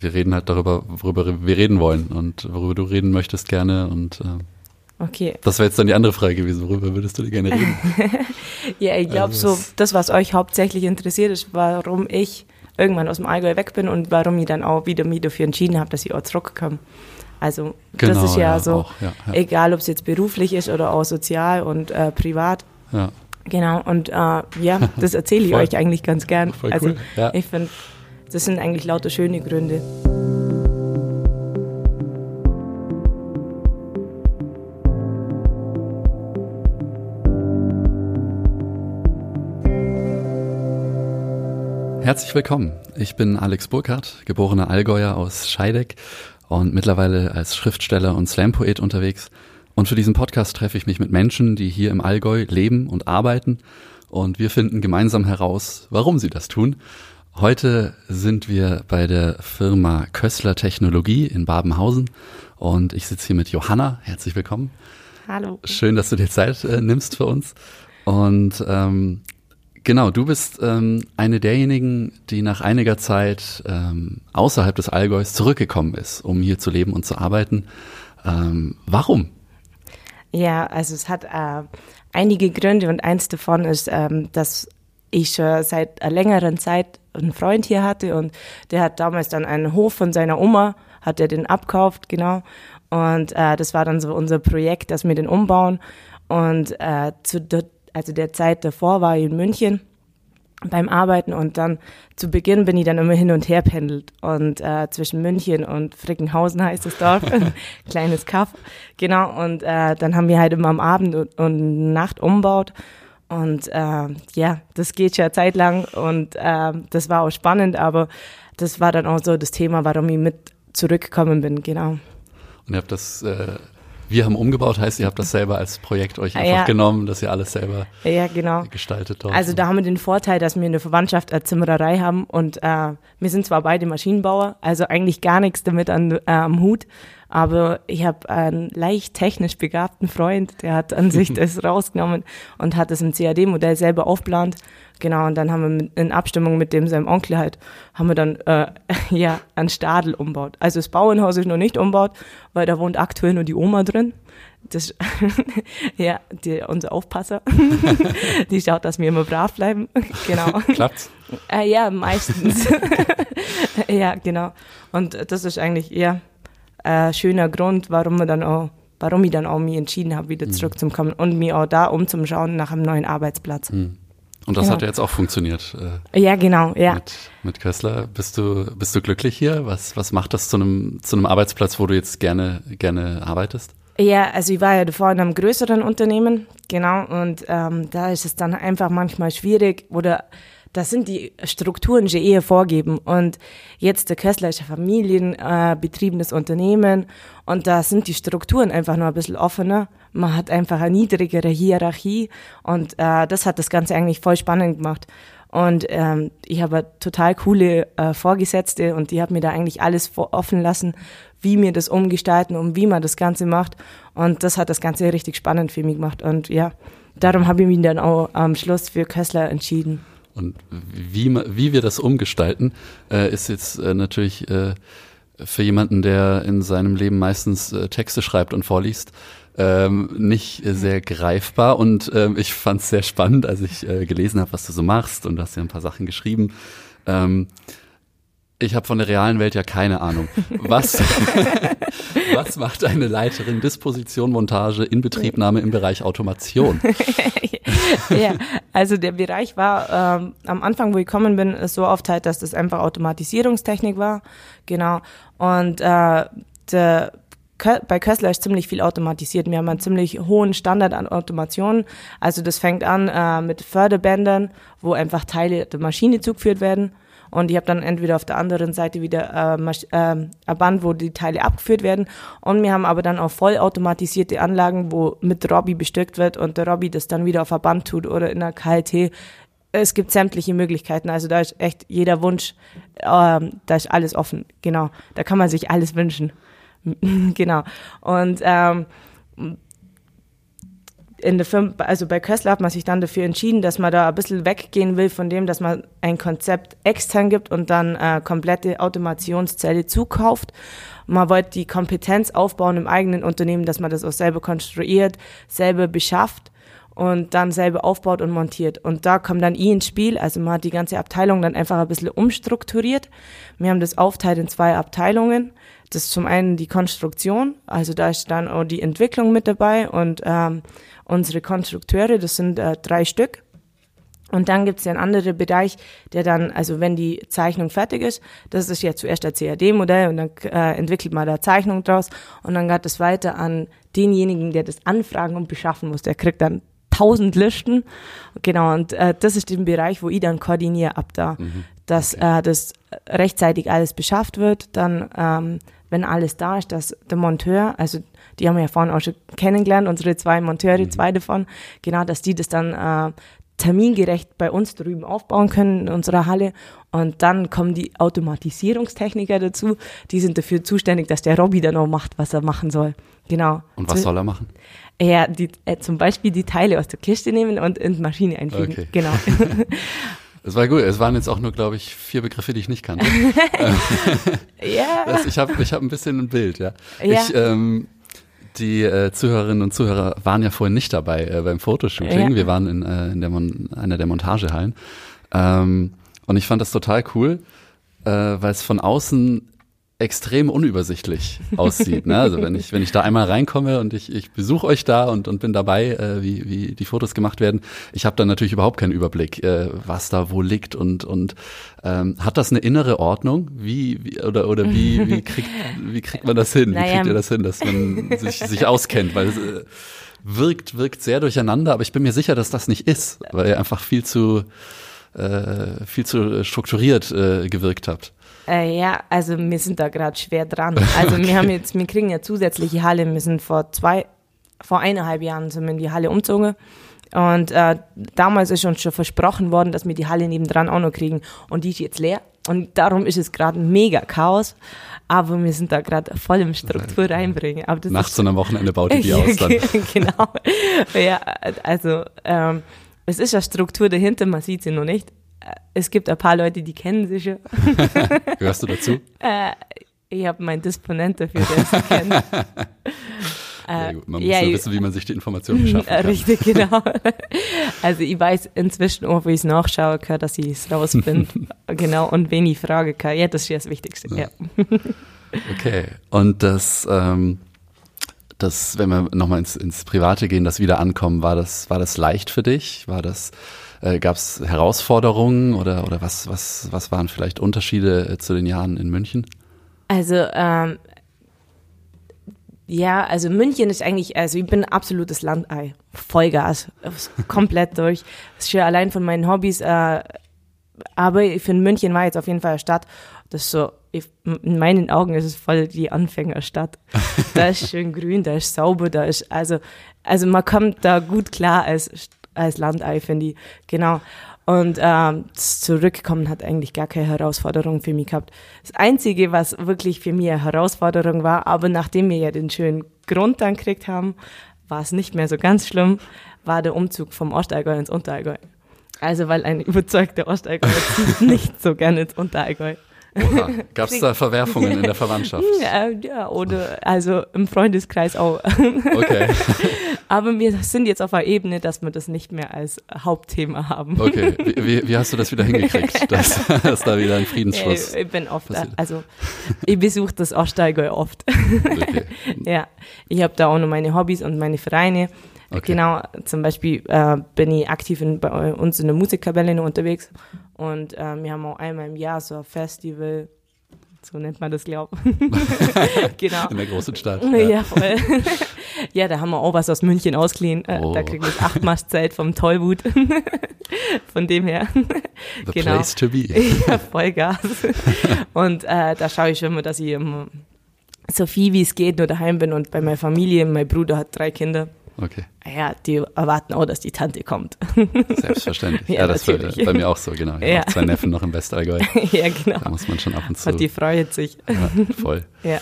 wir reden halt darüber, worüber wir reden wollen und worüber du reden möchtest gerne und äh, Okay. Das wäre jetzt dann die andere Frage gewesen. Worüber würdest du gerne reden? ja, ich glaube Also so, das, was euch hauptsächlich interessiert, ist, warum ich irgendwann aus dem Allgäu weg bin und warum ich dann auch wieder mich dafür entschieden habe, dass ich auch zurückkomme. Also das Genau, ist ja, ja, so, auch, ja, ja. egal ob es jetzt beruflich ist oder auch sozial und äh, privat. Ja. Genau, und äh, ja, das erzähle ich euch eigentlich ganz gern. Voll also cool, ich finde, das sind eigentlich lauter schöne Gründe. Herzlich willkommen. Ich bin Alex Burkhardt, geborener Allgäuer aus Scheideck und mittlerweile als Schriftsteller und Slampoet unterwegs. Und für diesen Podcast treffe ich mich mit Menschen, die hier im Allgäu leben und arbeiten. Und wir finden gemeinsam heraus, warum sie das tun. Heute sind wir bei der Firma Kössler Technologie in Babenhausen und ich sitze hier mit Johanna. Herzlich willkommen. Hallo. Schön, dass du dir Zeit äh, nimmst für uns. Und ähm, genau, du bist ähm, eine derjenigen, die nach einiger Zeit ähm, außerhalb des Allgäus zurückgekommen ist, um hier zu leben und zu arbeiten. Ähm, warum? Ja, also es hat äh, einige Gründe und eins davon ist, ähm, dass ich schon seit längeren Zeit einen Freund hier hatte und der hat damals dann einen Hof von seiner Oma, hat er den abkauft, genau. Und äh, das war dann so unser Projekt, dass wir den umbauen. Und äh, zu der, also der Zeit davor war ich in München beim Arbeiten und dann zu Beginn bin ich dann immer hin und her pendelt und äh, zwischen München und Frickenhausen heißt das Dorf, ein kleines Kaff, genau und äh, dann haben wir halt immer am Abend und, und Nacht umbaut und äh, ja, das geht schon eine Zeit lang und äh, das war auch spannend, aber das war dann auch so das Thema, warum ich mit zurückgekommen bin, genau. Und ihr habt das, äh, wir haben umgebaut, heißt, ihr habt das selber als Projekt euch einfach ja. genommen, dass ihr alles selber Ja, genau. gestaltet dort. Also da haben wir den Vorteil, dass wir eine Verwandtschaft eine Zimmererei haben und äh, wir sind zwar beide Maschinenbauer, also eigentlich gar nichts damit an, äh, am Hut, aber ich habe einen leicht technisch begabten Freund, der hat an sich das rausgenommen und hat das im CAD-Modell selber aufgeplant. Genau, und dann haben wir mit, in Abstimmung mit dem seinem Onkel halt, haben wir dann äh, ja einen Stadel umbaut. Also das Bauernhaus ist noch nicht umbaut, weil da wohnt aktuell nur die Oma drin. Das, ja, die, unser Aufpasser. die schaut, dass wir immer brav bleiben. genau. Klappt's? Äh, ja, meistens. ja, genau. Und das ist eigentlich eher ein schöner Grund, warum wir dann auch, warum ich dann auch mich entschieden habe, wieder zurückzukommen und mir auch da umzuschauen nach einem neuen Arbeitsplatz. Und das Genau. hat ja jetzt auch funktioniert. Äh, Ja, genau, ja. mit, mit Kössler. Bist du, bist du glücklich hier? Was, was macht das zu einem, zu einem Arbeitsplatz, wo du jetzt gerne, gerne arbeitest? Ja, also ich war ja davor in einem größeren Unternehmen, genau, und ähm, da ist es dann einfach manchmal schwierig oder das sind die Strukturen schon eher vorgeben und jetzt der Kössler ist ein familienbetriebenes betriebenes Unternehmen und da sind die Strukturen einfach nur ein bisschen offener. Man hat einfach eine niedrigere Hierarchie und äh, das hat das Ganze eigentlich voll spannend gemacht. Und ähm, ich habe total coole äh, Vorgesetzte und die hat mir da eigentlich alles offen lassen, wie wir das umgestalten und wie man das Ganze macht. Und das hat das Ganze richtig spannend für mich gemacht. Und ja, darum habe ich mich dann auch am Schluss für Kössler entschieden. Und wie, wie wir das umgestalten, äh, ist jetzt äh, natürlich äh, für jemanden, der in seinem Leben meistens äh, Texte schreibt und vorliest, ähm, nicht sehr greifbar. Und ähm, ich fand es sehr spannend, als ich äh, gelesen habe, was du so machst und du hast ja ein paar Sachen geschrieben. Ähm, ich habe von der realen Welt ja keine Ahnung. Was, was macht eine Leiterin Disposition, Montage, Inbetriebnahme im Bereich Automation? ja, also der Bereich war ähm, am Anfang, wo ich gekommen bin, so aufteilt, dass das einfach Automatisierungstechnik war. Genau. Und äh, der, bei Kössler ist ziemlich viel automatisiert. Wir haben einen ziemlich hohen Standard an Automation. Also das fängt an äh, mit Förderbändern, wo einfach Teile der Maschine zugeführt werden. Und ich habe dann entweder auf der anderen Seite wieder äh, ähm, ein Band, wo die Teile abgeführt werden. Und wir haben aber dann auch vollautomatisierte Anlagen, wo mit Robby bestückt wird und der Robby das dann wieder auf ein Band tut oder in einer KLT. Es gibt sämtliche Möglichkeiten. Also da ist echt jeder Wunsch, ähm, da ist alles offen. Genau. Da kann man sich alles wünschen. genau. Und ähm, in der Firma, also bei Köstler hat man sich dann dafür entschieden, dass man da ein bisschen weggehen will von dem, dass man ein Konzept extern gibt und dann äh, komplette Automationszelle zukauft. Man wollte die Kompetenz aufbauen im eigenen Unternehmen, dass man das auch selber konstruiert, selber beschafft und dann selber aufbaut und montiert. Und da kommt dann ich ins Spiel. Also man hat die ganze Abteilung dann einfach ein bisschen umstrukturiert. Wir haben das aufteilt in zwei Abteilungen. Das ist zum einen die Konstruktion, also da ist dann auch die Entwicklung mit dabei und ähm, unsere Konstrukteure, das sind äh, drei Stück. Und dann gibt es einen anderen Bereich, der dann, also wenn die Zeichnung fertig ist, das ist ja zuerst der CAD-Modell und dann äh, entwickelt man da Zeichnung draus und dann geht es weiter an denjenigen, der das anfragen und beschaffen muss. Der kriegt dann tausend Listen. Genau, und äh, das ist der Bereich, wo ich dann koordiniere ab da, mhm. Dass äh, das rechtzeitig alles beschafft wird, dann ähm, wenn alles da ist, dass der Monteur, also die haben wir ja vorhin auch schon kennengelernt, unsere zwei Monteure, mhm. zwei davon, genau, dass die das dann äh, termingerecht bei uns drüben aufbauen können in unserer Halle. Und dann kommen die Automatisierungstechniker dazu, die sind dafür zuständig, dass der Robby dann auch macht, was er machen soll. Genau. Und was soll er machen? Ja, die, äh, zum Beispiel die Teile aus der Kiste nehmen und in die Maschine einfügen. Okay. Genau. Es war gut. Es waren jetzt auch nur, glaube ich, vier Begriffe, die ich nicht kannte. ja. Das, ich habe ich hab ein bisschen ein Bild, ja. ja. Ich, ähm, die äh, Zuhörerinnen und Zuhörer waren ja vorhin nicht dabei äh, beim Fotoshooting. Ja. Wir waren in, äh, in der Mon einer der Montagehallen. Ähm, und ich fand das total cool, äh, weil es von außen extrem unübersichtlich aussieht. Ne? Also wenn ich, wenn ich da einmal reinkomme und ich, ich besuche euch da und, und bin dabei, äh, wie, wie die Fotos gemacht werden, ich habe dann natürlich überhaupt keinen Überblick, äh, was da wo liegt und, und ähm, hat das eine innere Ordnung? Wie, wie oder, oder wie, wie, kriegt, wie kriegt man das hin? Wie kriegt ihr das hin, dass man sich, sich auskennt? Weil es äh, wirkt, wirkt sehr durcheinander, aber ich bin mir sicher, dass das nicht ist, weil ihr einfach viel zu äh, viel zu strukturiert äh, gewirkt habt. Äh, ja, also wir sind da gerade schwer dran. Also okay. wir haben jetzt, wir kriegen ja zusätzliche Halle. Wir sind vor zwei, vor eineinhalb Jahren sind wir in die Halle umgezogen. Und äh, damals ist uns schon versprochen worden, dass wir die Halle nebendran auch noch kriegen. Und die ist jetzt leer. Und darum ist es gerade mega Chaos. Aber wir sind da gerade voll im Struktur reinbringen. Aber das Nachts und am Wochenende baut ihr die aus dann. genau. Ja, also ähm, es ist ja Struktur dahinter, man sieht sie noch nicht es gibt ein paar Leute, die kennen sich schon. Gehörst du dazu? Äh, ich habe meinen Disponent dafür, der es kennt. Äh, man muss ja, nur wissen, wie man sich die Informationen beschaffen kann. Richtig, genau. Also ich weiß inzwischen auch, wie ich es nachschauen kann, dass ich es rausfinde. genau, und wen ich fragen kann. Ja, das ist ja das Wichtigste. Ja. ja. okay, und das, ähm, das, wenn wir nochmal ins, ins Private gehen, das Wiederankommen, war das, war das leicht für dich? War das äh, Gab es Herausforderungen oder, oder was, was, was waren vielleicht Unterschiede äh, zu den Jahren in München? Also ähm, ja, also München ist eigentlich, also ich bin absolutes Landei. Vollgas. Komplett durch. Das ist ja allein von meinen Hobbys. Äh, aber ich finde, München war jetzt auf jeden Fall eine Stadt, das so, ich, in meinen Augen ist es voll die Anfängerstadt. da ist schön grün, da ist sauber, da ist, also, also man kommt da gut klar als als Landei, finde ich. Genau. Und ähm, das Zurückkommen hat eigentlich gar keine Herausforderung für mich gehabt. Das Einzige, was wirklich für mich eine Herausforderung war, aber nachdem wir ja den schönen Grund dann gekriegt haben, war es nicht mehr so ganz schlimm, war der Umzug vom Ostallgäu ins Unterallgäu. Also weil ein überzeugter Ostallgäu zieht nicht so gerne ins Unterallgäu. Gab es da Verwerfungen in der Verwandtschaft? Ja, oder also im Freundeskreis auch. Okay. Aber wir sind jetzt auf einer Ebene, dass wir das nicht mehr als Hauptthema haben. Okay. Wie, wie hast du das wieder hingekriegt, dass, dass da wieder ein Friedensschluss Ich bin oft, passiert? also ich besuche das Ostallgäu oft. Okay. ja, ich habe da auch noch meine Hobbys und meine Vereine. Okay. Genau, zum Beispiel äh, bin ich aktiv in, bei uns in der Musikkapelle unterwegs und äh, wir haben auch einmal im Jahr so ein Festival, so nennt man das, glaube ich. genau. In der großen Stadt. Ja, ja voll. ja, da haben wir auch was aus München ausgeliehen. Äh, oh. Da kriegen wir das Achtmastzelt vom Tollwut. Von dem her. The genau. place to be. ja, Vollgas. Und äh, da schaue ich immer, dass ich um, so viel wie es geht nur daheim bin und bei meiner Familie. Mein Bruder hat drei Kinder. Okay. Ja, die erwarten auch, dass die Tante kommt. Selbstverständlich. ja, ja, das war bei mir auch so, genau. Ich ja. habe zwei Neffen noch im Westallgäu. ja, genau. Da muss man schon ab und zu. Und die freut sich. Ja, voll. ja.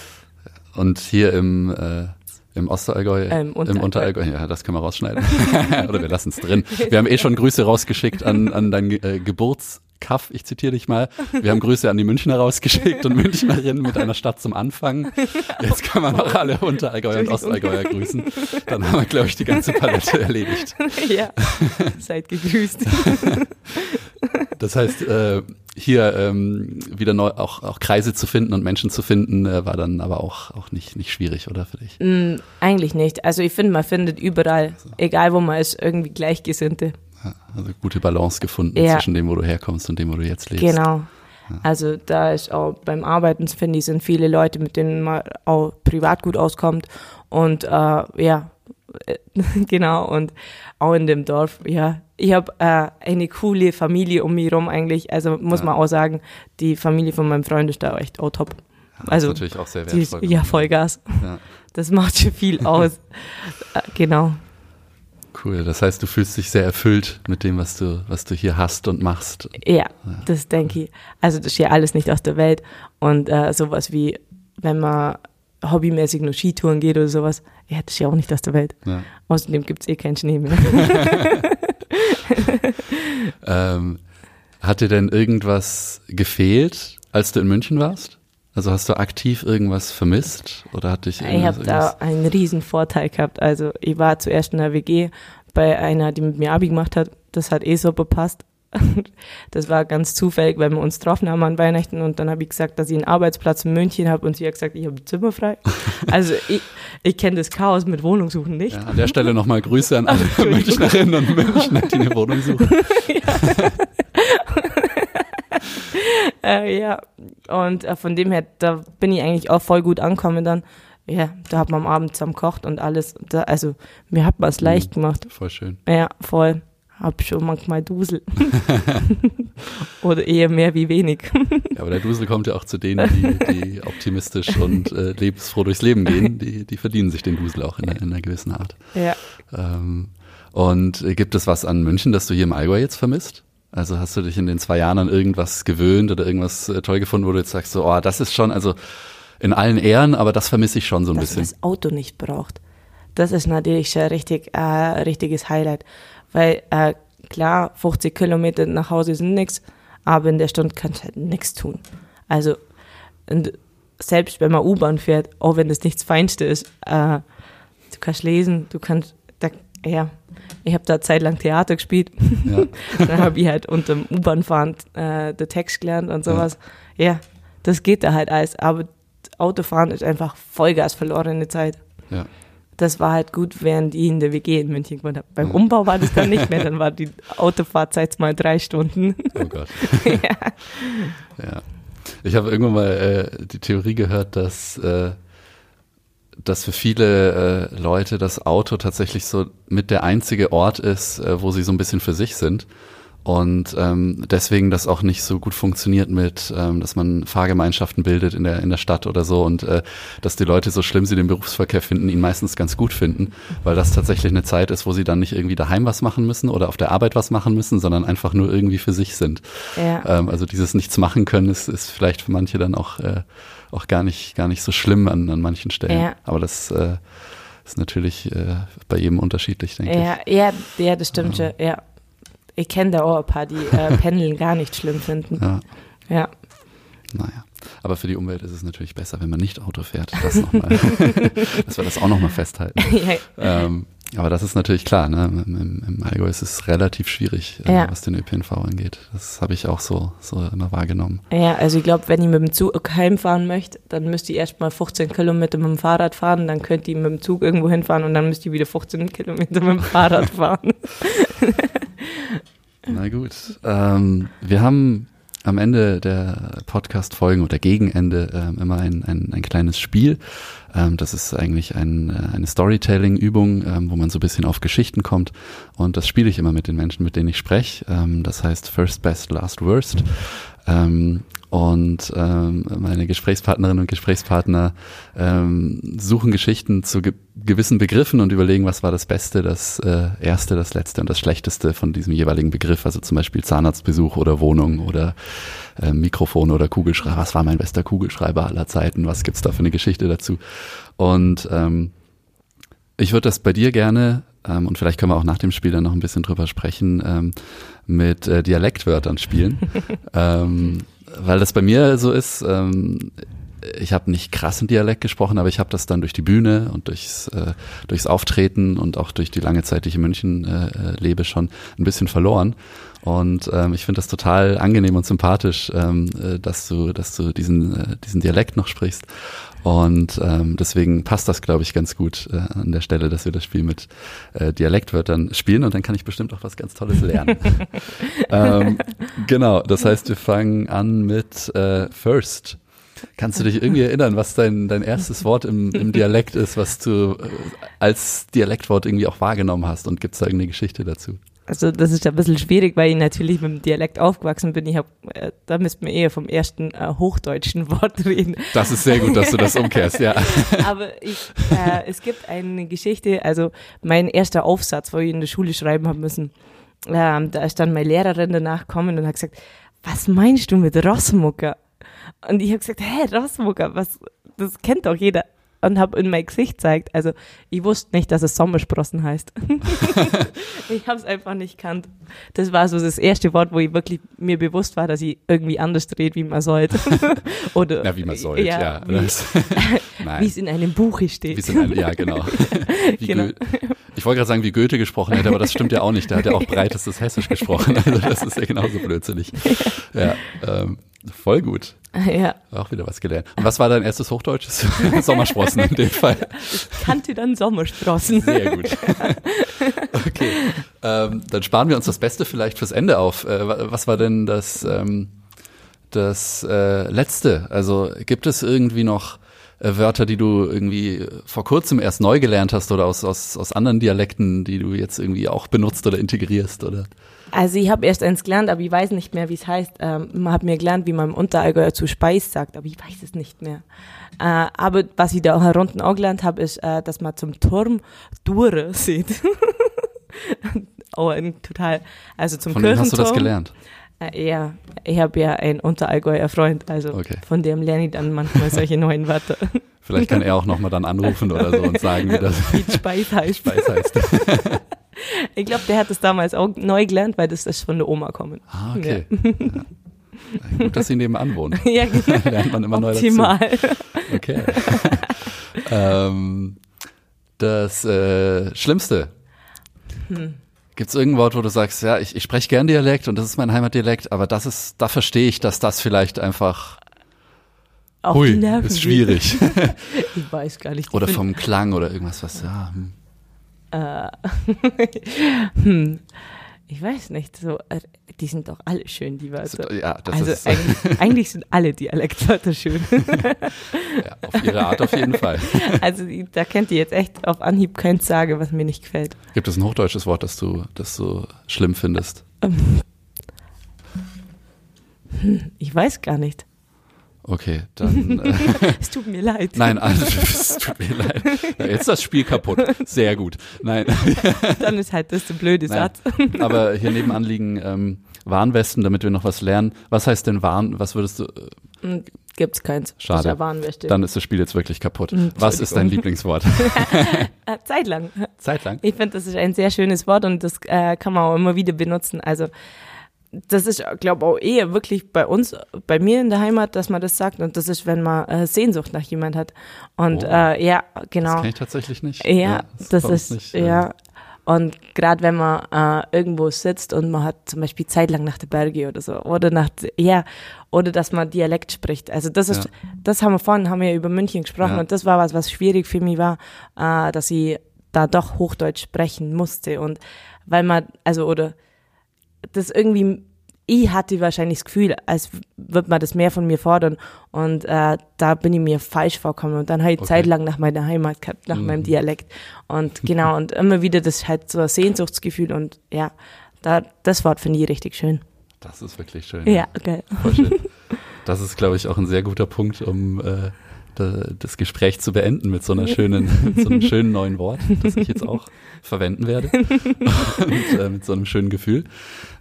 Und hier im, äh, Im Ostallgäu, Ähm, im Unterallgäu. Ja, das können wir rausschneiden. Oder wir lassen es drin. Wir haben eh schon Grüße rausgeschickt an, an dein äh, Geburtskaff, ich zitiere dich mal. Wir haben Grüße an die Münchner rausgeschickt und Münchnerinnen mit einer Stadt zum Anfang. Jetzt kann man noch alle Unterallgäuer und Ostallgäuer grüßen. Dann haben wir, glaube ich, die ganze Palette erledigt. ja, seid gegrüßt. Das heißt, äh, hier ähm, wieder neu auch, auch Kreise zu finden und Menschen zu finden, äh, war dann aber auch, auch nicht, nicht schwierig, oder für dich? Mm, eigentlich nicht. Also ich finde, man findet überall, egal wo man ist, irgendwie Gleichgesinnte. Also gute Balance gefunden Ja. zwischen dem, wo du herkommst und dem, wo du jetzt lebst. Genau. Also da ist auch beim Arbeiten, finde ich, sind viele Leute, mit denen man auch privat gut auskommt. Und äh, ja, genau. Und auch in dem Dorf, ja. Ich habe äh, eine coole Familie um mich rum eigentlich. Also muss Ja. man auch sagen, die Familie von meinem Freund ist da echt auch top. Das Also, ist natürlich auch sehr Die wertvoll. ja, Vollgas. Ja, Das macht schon viel aus. Äh, genau. Cool. Das heißt, du fühlst dich sehr erfüllt mit dem, was du, was du hier hast und machst. Ja, das denke ich. Also das ist ja alles nicht aus der Welt. Und äh, sowas wie, wenn man hobbymäßig nur Skitouren geht oder sowas, ja, das ist ja auch nicht aus der Welt. Ja. Außerdem gibt's eh keinen Schnee mehr. Ähm, hat dir denn irgendwas gefehlt, als du in München warst? Also hast du aktiv irgendwas vermisst oder hat dich ich irgendwas, habe da einen riesen Vorteil gehabt. Also ich war zuerst in der WG bei einer, die mit mir Abi gemacht hat. Das hat eh so gepasst. Das war ganz zufällig, weil wir uns getroffen haben an Weihnachten und dann habe ich gesagt, dass ich einen Arbeitsplatz in München habe und sie hat gesagt, ich habe ein Zimmer frei. Also ich, ich kenne das Chaos mit Wohnungssuchen nicht. Ja, an der Stelle nochmal Grüße an alle. Münchnerinnen und Münchner, die eine Wohnung suchen. Äh, ja, und äh, von dem her, da bin ich eigentlich auch voll gut angekommen dann. Ja, da hat man am Abend zusammen gekocht und alles. Da, also, mir hat man es leicht gemacht. Voll schön. Ja, voll. Hab schon manchmal Dusel. Oder eher mehr wie wenig. Ja, aber der Dusel kommt ja auch zu denen, die, die optimistisch und äh, lebensfroh durchs Leben gehen. Die, die verdienen sich den Dusel auch in, einer- in einer gewissen Art. ja. Ähm, und äh, gibt es was an München, das du hier im Allgäu jetzt vermisst? Also hast du dich in den zwei Jahren an irgendwas gewöhnt oder irgendwas äh, toll gefunden, wo du jetzt sagst, so, oh, das ist schon, also in allen Ehren, aber das vermisse ich schon so ein dass man bisschen. das Auto nicht braucht. Das ist natürlich schon richtig, äh, richtiges Highlight. Weil, äh, klar, 50 Kilometer nach Hause sind nix, aber in der Stunde kannst du halt nichts tun. Also, und selbst wenn man U-Bahn fährt, auch wenn das nichts Feinste ist, äh, du kannst lesen, du kannst, da, ja, ich habe da zeitlang Theater gespielt. Ja. Dann habe ich halt unter dem U-Bahn-Fahren äh, den Text gelernt und sowas. Ja. das geht da halt alles. Aber Autofahren ist einfach Vollgas verlorene Zeit. Ja. Das war halt gut, während ich in der WG in München gewohnt habe. Beim Ja. Umbau war das dann nicht mehr, dann war die Autofahrzeit mal drei Stunden. Oh Gott. ja. Ich habe irgendwann mal äh, die Theorie gehört, dass, äh, dass für viele äh, Leute das Auto tatsächlich so mit der einzige Ort ist, äh, wo sie so ein bisschen für sich sind. Und ähm, deswegen das auch nicht so gut funktioniert mit, ähm, dass man Fahrgemeinschaften bildet in der, in der Stadt oder so und äh, dass die Leute, so schlimm sie den Berufsverkehr finden, ihn meistens ganz gut finden, weil das tatsächlich eine Zeit ist, wo sie dann nicht irgendwie daheim was machen müssen oder auf der Arbeit was machen müssen, sondern einfach nur irgendwie für sich sind. Ja. Ähm, also dieses Nichts machen können ist, ist vielleicht für manche dann auch, äh, auch gar nicht, gar nicht so schlimm an, an manchen Stellen. Ja. Aber das äh, ist natürlich äh, bei jedem unterschiedlich, denke ich. Ja, ja, ja, das stimmt schon, ja. Ich kenne da auch ein paar, die äh, Pendeln gar nicht schlimm finden. Ja, Ja. naja. Aber für die Umwelt ist es natürlich besser, wenn man nicht Auto fährt. Das noch mal, dass wir das auch nochmal festhalten. ja. Ähm, aber das ist natürlich klar, ne? Im, im, Allgäu ist es relativ schwierig, äh, Ja. was den ÖPNV angeht. Das habe ich auch so, so immer wahrgenommen. Ja, also ich glaube, wenn ich mit dem Zug heimfahren möchte, dann müsste ich erst mal 15 Kilometer mit dem Fahrrad fahren, dann könnte ich mit dem Zug irgendwo hinfahren und dann müsste ich wieder 15 Kilometer mit dem Fahrrad fahren. Na gut. Ähm, wir haben am Ende der Podcast-Folgen oder gegen Ende ähm, immer ein, ein, ein kleines Spiel. Ähm, das ist eigentlich ein, äh, eine Storytelling-Übung, ähm, wo man so ein bisschen auf Geschichten kommt. Und das spiele ich immer mit den Menschen, mit denen ich spreche. Ähm, das heißt First Best, Last Worst. Ähm, und ähm, meine Gesprächspartnerinnen und Gesprächspartner ähm, suchen Geschichten zu ge gewissen Begriffen und überlegen, was war das Beste, das äh, Erste, das Letzte und das Schlechteste von diesem jeweiligen Begriff. Also zum Beispiel Zahnarztbesuch oder Wohnung oder äh, Mikrofon oder Kugelschreiber. Was war mein bester Kugelschreiber aller Zeiten? Was gibt's da für eine Geschichte dazu? Und ähm, Ich würde das bei dir gerne, ähm, und vielleicht können wir auch nach dem Spiel dann noch ein bisschen drüber sprechen, ähm, mit äh, Dialektwörtern spielen. ähm, weil das bei mir so ist, ähm, ich habe nicht krassen Dialekt gesprochen, aber ich habe das dann durch die Bühne und durchs, äh, durchs Auftreten und auch durch die lange Zeit, die ich in München äh, äh lebe, schon ein bisschen verloren. Und ähm, ich finde das total angenehm und sympathisch, ähm, äh, dass du, dass du diesen, äh, diesen Dialekt noch sprichst. Und ähm, deswegen passt das, glaube ich, ganz gut äh, an der Stelle, dass wir das Spiel mit äh, Dialektwörtern spielen und dann kann ich bestimmt auch was ganz Tolles lernen. ähm, genau, das heißt, wir fangen an mit äh, First. Kannst du dich irgendwie erinnern, was dein, dein erstes Wort im, im Dialekt ist, was du äh, als Dialektwort irgendwie auch wahrgenommen hast? Und gibt es da irgendeine Geschichte dazu? Also das ist ein bisschen schwierig, weil ich natürlich mit dem Dialekt aufgewachsen bin. Ich hab, äh, da müsste man eher vom ersten äh, hochdeutschen Wort reden. Das ist sehr gut, dass du das umkehrst, ja. Aber ich, äh, es gibt eine Geschichte, also mein erster Aufsatz, wo ich in der Schule schreiben habe müssen, ähm, da ist dann meine Lehrerin danach gekommen und hat gesagt, was meinst du mit Rossmucker? Und ich habe gesagt, hä, Rossmucker, was, das kennt doch jeder und habe in mein Gesicht zeigt. Also ich wusste nicht, dass es Sommersprossen heißt. ich habe es einfach nicht kannt. Das war so das erste Wort, wo ich wirklich mir bewusst war, dass ich irgendwie anders dreht, wie man sollte. Oder ja, wie man sollte, ja. ja. Wie es in einem Buch steht. Einem, ja, genau. genau. Ich wollte gerade sagen, wie Goethe gesprochen hätte, aber das stimmt ja auch nicht. Der hat ja auch breitestes Hessisch gesprochen. Also das ist ja genauso blödsinnig. Ja, ähm, voll gut. Ja. Auch wieder was gelernt. Und was war dein erstes Hochdeutsches? Sommersprossen in dem Fall. Ich kannte dann Sommersprossen. Sehr gut. okay. Ähm, dann sparen wir uns das Beste vielleicht fürs Ende auf. Äh, was war denn das, ähm, das äh, letzte? Also gibt es irgendwie noch äh, Wörter, die du irgendwie vor kurzem erst neu gelernt hast oder aus, aus, aus anderen Dialekten, die du jetzt irgendwie auch benutzt oder integrierst, oder? Also ich habe erst eins gelernt, aber ich weiß nicht mehr, wie es heißt. Ähm, man hat mir gelernt, wie man im Unterallgäuer zu Speis sagt, aber ich weiß es nicht mehr. Äh, aber was ich da auch herunten auch gelernt habe, ist, äh, dass man zum Turm Dure sieht. oh, ein total, also zum Von wem hast du das gelernt? Äh, ja, ich habe ja einen Unterallgäuer Freund, also okay. von dem lerne ich dann manchmal solche neuen Wörter. Vielleicht kann er auch nochmal dann anrufen oder so und sagen, wie das wie Speis heißt. Speis heißt. ich glaube, der hat es damals auch neu gelernt, weil das ist von der Oma kommen. Ah, okay. Ja. Ja. Gut, dass sie nebenan wohnen. ja, genau. lernt man immer Optimal. neu dazu. Okay. ähm, das äh, Schlimmste. Hm. Gibt es irgendein Wort, wo du sagst, ja, ich, ich spreche gern Dialekt und das ist mein Heimatdialekt, aber das ist, da verstehe ich, dass das vielleicht einfach Auf hui, ist schwierig. ich weiß gar nicht. Oder vom Klang oder irgendwas, was, ja. Hm. Äh, hm. Ich weiß nicht, so, äh, die sind doch alle schön, die Wörter. Ja, das also ist eigentlich, eigentlich sind alle Dialektwörter schön. ja, auf ihre Art auf jeden Fall. Also da kennt ihr jetzt echt auf Anhieb keins sagen, was mir nicht gefällt. Gibt es ein hochdeutsches Wort, das du, das du schlimm findest? Hm, ich weiß gar nicht. Okay, dann. Äh, es tut mir leid. Nein, also, es tut mir leid. Ja, jetzt ist das Spiel kaputt. Sehr gut. Nein. Dann ist halt das der blöde Nein. Satz. Aber hier nebenan liegen ähm, Warnwesten, damit wir noch was lernen. Was heißt denn Warn? Was würdest du. Äh, hm, Gibt's keins. Schade. Dann ist das Spiel jetzt wirklich kaputt. Hm, was ist dein Lieblingswort? Äh, Zeitlang. Zeitlang? Ich finde, das ist ein sehr schönes Wort und das äh, kann man auch immer wieder benutzen. Also das ist, glaube auch eher wirklich bei uns, bei mir in der Heimat, dass man das sagt. Und das ist, wenn man äh, Sehnsucht nach jemand hat. Und oh, äh, ja, genau. Das kenne ich tatsächlich nicht. Ja, ja das, das ist, nicht, ja. Und gerade wenn man äh, irgendwo sitzt und man hat zum Beispiel zeitlang nach der Berge oder so, oder nach, ja, oder dass man Dialekt spricht. Also das ist, ja. das haben wir vorhin, haben wir über München gesprochen und das war was, was schwierig für mich war, äh, dass ich da doch Hochdeutsch sprechen musste und weil man, also oder das irgendwie, ich hatte wahrscheinlich das Gefühl, als würde man das mehr von mir fordern. Und äh, da bin ich mir falsch vorgekommen. Und dann habe ich okay. zeitlang nach meiner Heimat gehabt, nach mhm. meinem Dialekt. Und genau, und immer wieder das halt so ein Sehnsuchtsgefühl. Und ja, da, das Wort finde ich richtig schön. Das ist wirklich schön. Ja, okay. Voll schön. Das ist, glaube ich, auch ein sehr guter Punkt, um äh, das Gespräch zu beenden mit so einer schönen, mit so einem schönen neuen Wort, das ich jetzt auch verwenden werde. Und äh, mit so einem schönen Gefühl.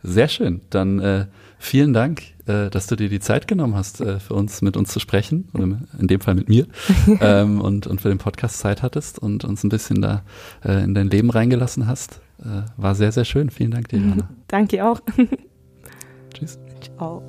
Sehr schön. Dann äh, vielen Dank, äh, dass du dir die Zeit genommen hast, äh, für uns mit uns zu sprechen, oder in dem Fall mit mir, ähm, und, und für den Podcast Zeit hattest und uns ein bisschen da äh, in dein Leben reingelassen hast. Äh, war sehr, sehr schön. Vielen Dank dir, Johanna. Danke auch. Tschüss. Ciao.